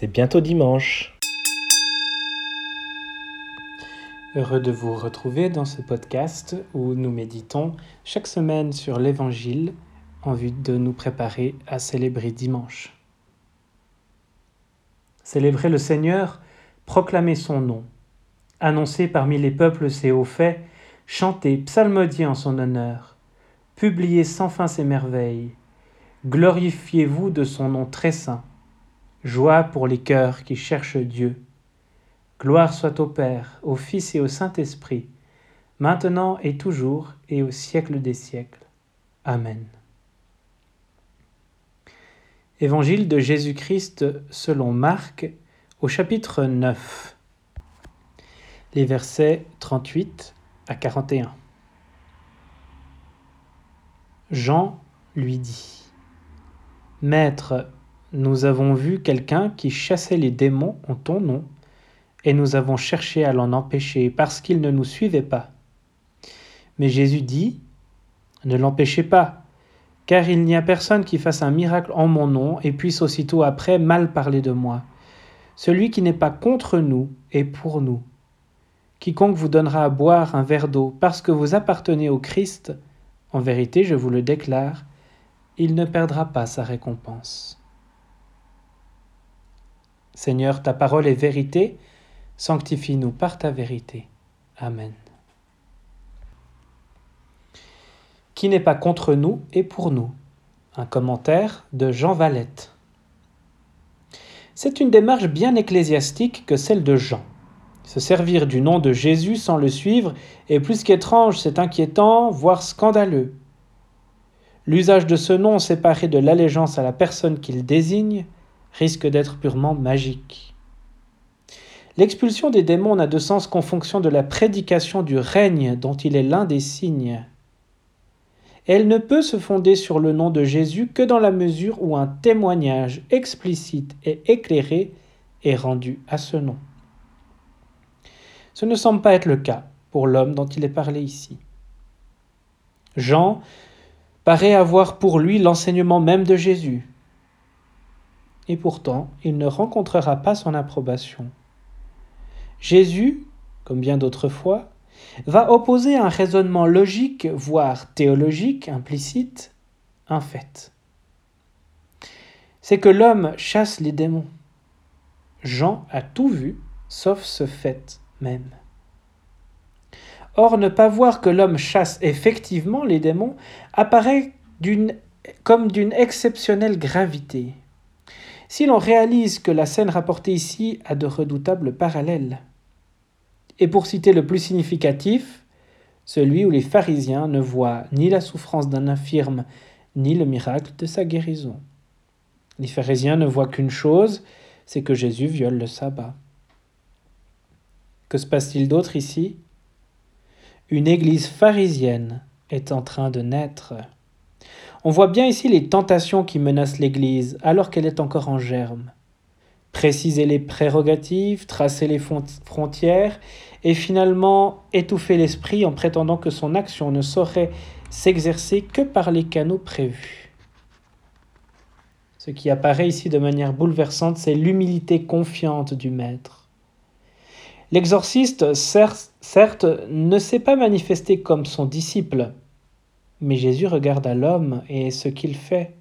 C'est bientôt dimanche. Heureux de vous retrouver dans ce podcast où nous méditons chaque semaine sur l'Évangile en vue de nous préparer à célébrer dimanche. Célébrer le Seigneur, proclamer son nom, annoncer parmi les peuples ses hauts faits, chanter, psalmodier en son honneur, publier sans fin ses merveilles, glorifiez-vous de son nom très saint, joie pour les cœurs qui cherchent Dieu. Gloire soit au Père, au Fils et au Saint-Esprit, maintenant et toujours et au siècle des siècles. Amen. Évangile de Jésus-Christ selon Marc au chapitre 9, les versets 38 à 41. Jean lui dit, Maître, nous avons vu quelqu'un qui chassait les démons en ton nom, et nous avons cherché à l'en empêcher parce qu'il ne nous suivait pas. Mais Jésus dit, Ne l'empêchez pas, car il n'y a personne qui fasse un miracle en mon nom et puisse aussitôt après mal parler de moi. Celui qui n'est pas contre nous est pour nous. Quiconque vous donnera à boire un verre d'eau parce que vous appartenez au Christ, en vérité je vous le déclare, il ne perdra pas sa récompense. Seigneur, ta parole est vérité, sanctifie-nous par ta vérité. Amen. Qui n'est pas contre nous et pour nous Un commentaire de Jean Valette. C'est une démarche bien ecclésiastique que celle de Jean. Se servir du nom de Jésus sans le suivre est plus qu'étrange, c'est inquiétant, voire scandaleux. L'usage de ce nom séparé de l'allégeance à la personne qu'il désigne risque d'être purement magique. L'expulsion des démons n'a de sens qu'en fonction de la prédication du règne dont il est l'un des signes elle ne peut se fonder sur le nom de Jésus que dans la mesure où un témoignage explicite et éclairé est rendu à ce nom. Ce ne semble pas être le cas pour l'homme dont il est parlé ici. Jean paraît avoir pour lui l'enseignement même de Jésus. Et pourtant, il ne rencontrera pas son approbation. Jésus, comme bien d'autres fois, va opposer un raisonnement logique, voire théologique, implicite, un fait. C'est que l'homme chasse les démons. Jean a tout vu, sauf ce fait même. Or, ne pas voir que l'homme chasse effectivement les démons apparaît comme d'une exceptionnelle gravité. Si l'on réalise que la scène rapportée ici a de redoutables parallèles, et pour citer le plus significatif, celui où les pharisiens ne voient ni la souffrance d'un infirme, ni le miracle de sa guérison. Les pharisiens ne voient qu'une chose, c'est que Jésus viole le sabbat. Que se passe-t-il d'autre ici? Une église pharisienne est en train de naître. On voit bien ici les tentations qui menacent l'Église alors qu'elle est encore en germe préciser les prérogatives, tracer les frontières, et finalement étouffer l'esprit en prétendant que son action ne saurait s'exercer que par les canaux prévus. Ce qui apparaît ici de manière bouleversante, c'est l'humilité confiante du Maître. L'exorciste, certes, ne s'est pas manifesté comme son disciple, mais Jésus regarde à l'homme et ce qu'il fait.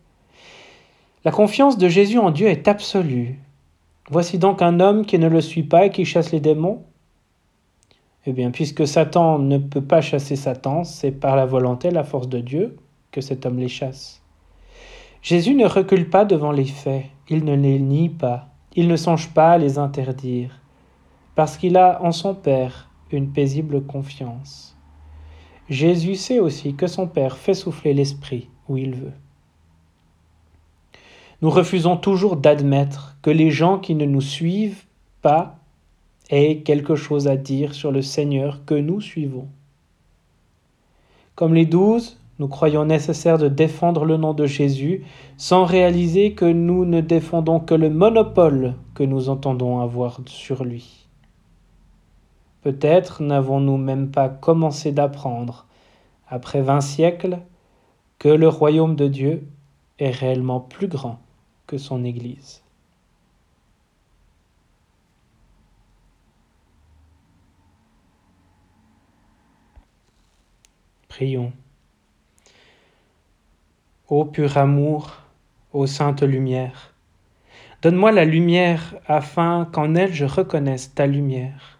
La confiance de Jésus en Dieu est absolue, Voici donc un homme qui ne le suit pas et qui chasse les démons Eh bien, puisque Satan ne peut pas chasser Satan, c'est par la volonté, la force de Dieu que cet homme les chasse. Jésus ne recule pas devant les faits, il ne les nie pas, il ne songe pas à les interdire, parce qu'il a en son Père une paisible confiance. Jésus sait aussi que son Père fait souffler l'Esprit où il veut. Nous refusons toujours d'admettre que les gens qui ne nous suivent pas aient quelque chose à dire sur le Seigneur que nous suivons. Comme les douze, nous croyons nécessaire de défendre le nom de Jésus sans réaliser que nous ne défendons que le monopole que nous entendons avoir sur lui. Peut-être n'avons-nous même pas commencé d'apprendre, après vingt siècles, que le royaume de Dieu est réellement plus grand que son Église. Prions. Ô pur amour, ô sainte lumière, donne-moi la lumière afin qu'en elle je reconnaisse ta lumière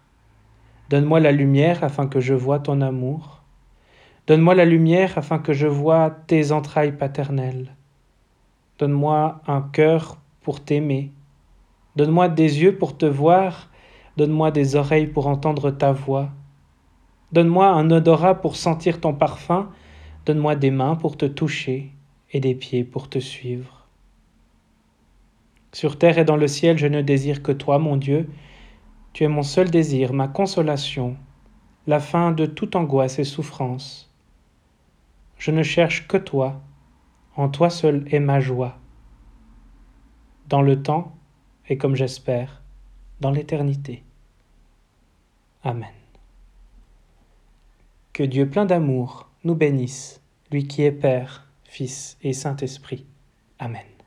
Donne-moi la lumière afin que je voie ton amour. Donne-moi la lumière afin que je voie tes entrailles paternelles. Donne-moi un cœur pour t'aimer. Donne-moi des yeux pour te voir. Donne-moi des oreilles pour entendre ta voix. Donne-moi un odorat pour sentir ton parfum. Donne-moi des mains pour te toucher et des pieds pour te suivre. Sur terre et dans le ciel, je ne désire que toi, mon Dieu. Tu es mon seul désir, ma consolation, la fin de toute angoisse et souffrance. Je ne cherche que toi, en toi seul est ma joie. Dans le temps, et comme j'espère, dans l'éternité. Amen. Que Dieu plein d'amour nous bénisse, lui qui est Père, Fils et Saint-Esprit. Amen.